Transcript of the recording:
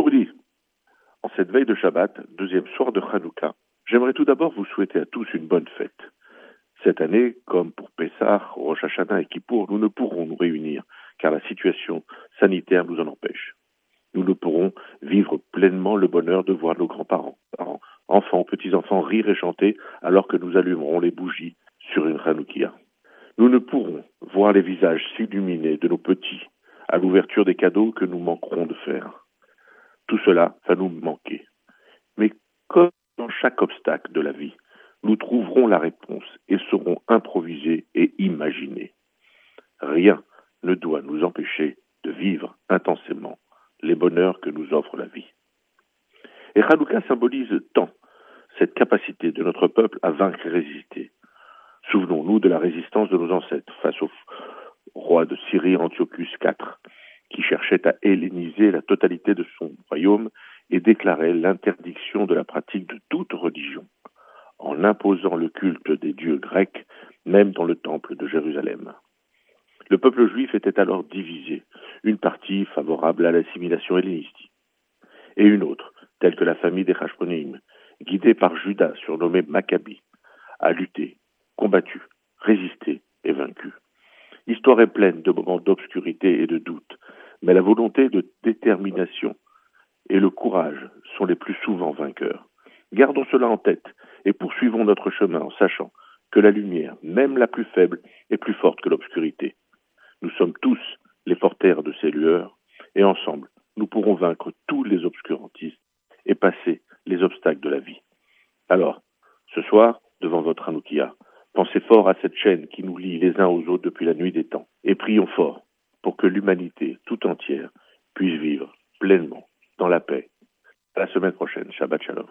Rudy. En cette veille de Shabbat, deuxième soir de Hanouka, j'aimerais tout d'abord vous souhaiter à tous une bonne fête. Cette année, comme pour Pessah, Rosh et Kippour, nous ne pourrons nous réunir car la situation sanitaire nous en empêche. Nous ne pourrons vivre pleinement le bonheur de voir nos grands-parents, parents, enfants, petits-enfants rire et chanter alors que nous allumerons les bougies sur une Hanoukia. Nous ne pourrons voir les visages s'illuminer de nos petits à l'ouverture des cadeaux que nous manquerons de faire. Tout cela va nous manquer. Mais comme dans chaque obstacle de la vie, nous trouverons la réponse et saurons improviser et imaginer. Rien ne doit nous empêcher de vivre intensément les bonheurs que nous offre la vie. Et Hanouka symbolise tant cette capacité de notre peuple à vaincre et résister. Souvenons-nous de la résistance de nos ancêtres face au roi de Syrie Antiochus IV, à helléniser la totalité de son royaume et déclarait l'interdiction de la pratique de toute religion, en imposant le culte des dieux grecs, même dans le temple de Jérusalem. Le peuple juif était alors divisé, une partie favorable à l'assimilation hellénistique, et une autre, telle que la famille des Hashmonim, guidée par Judas, surnommé Maccabi, a lutté, combattu, résisté et vaincu. L'histoire est pleine de moments d'obscurité et de doute, mais la volonté de détermination et le courage sont les plus souvent vainqueurs. Gardons cela en tête et poursuivons notre chemin en sachant que la lumière, même la plus faible, est plus forte que l'obscurité. Nous sommes tous les porteurs de ces lueurs et ensemble, nous pourrons vaincre tous les obscurantistes et passer les obstacles de la vie. Alors, ce soir, devant votre Hanoukia, pensez fort à cette chaîne qui nous lie les uns aux autres depuis la nuit des temps et prions fort pour que l'humanité tout entière puisse vivre pleinement dans la paix. La semaine prochaine. Shabbat Shalom.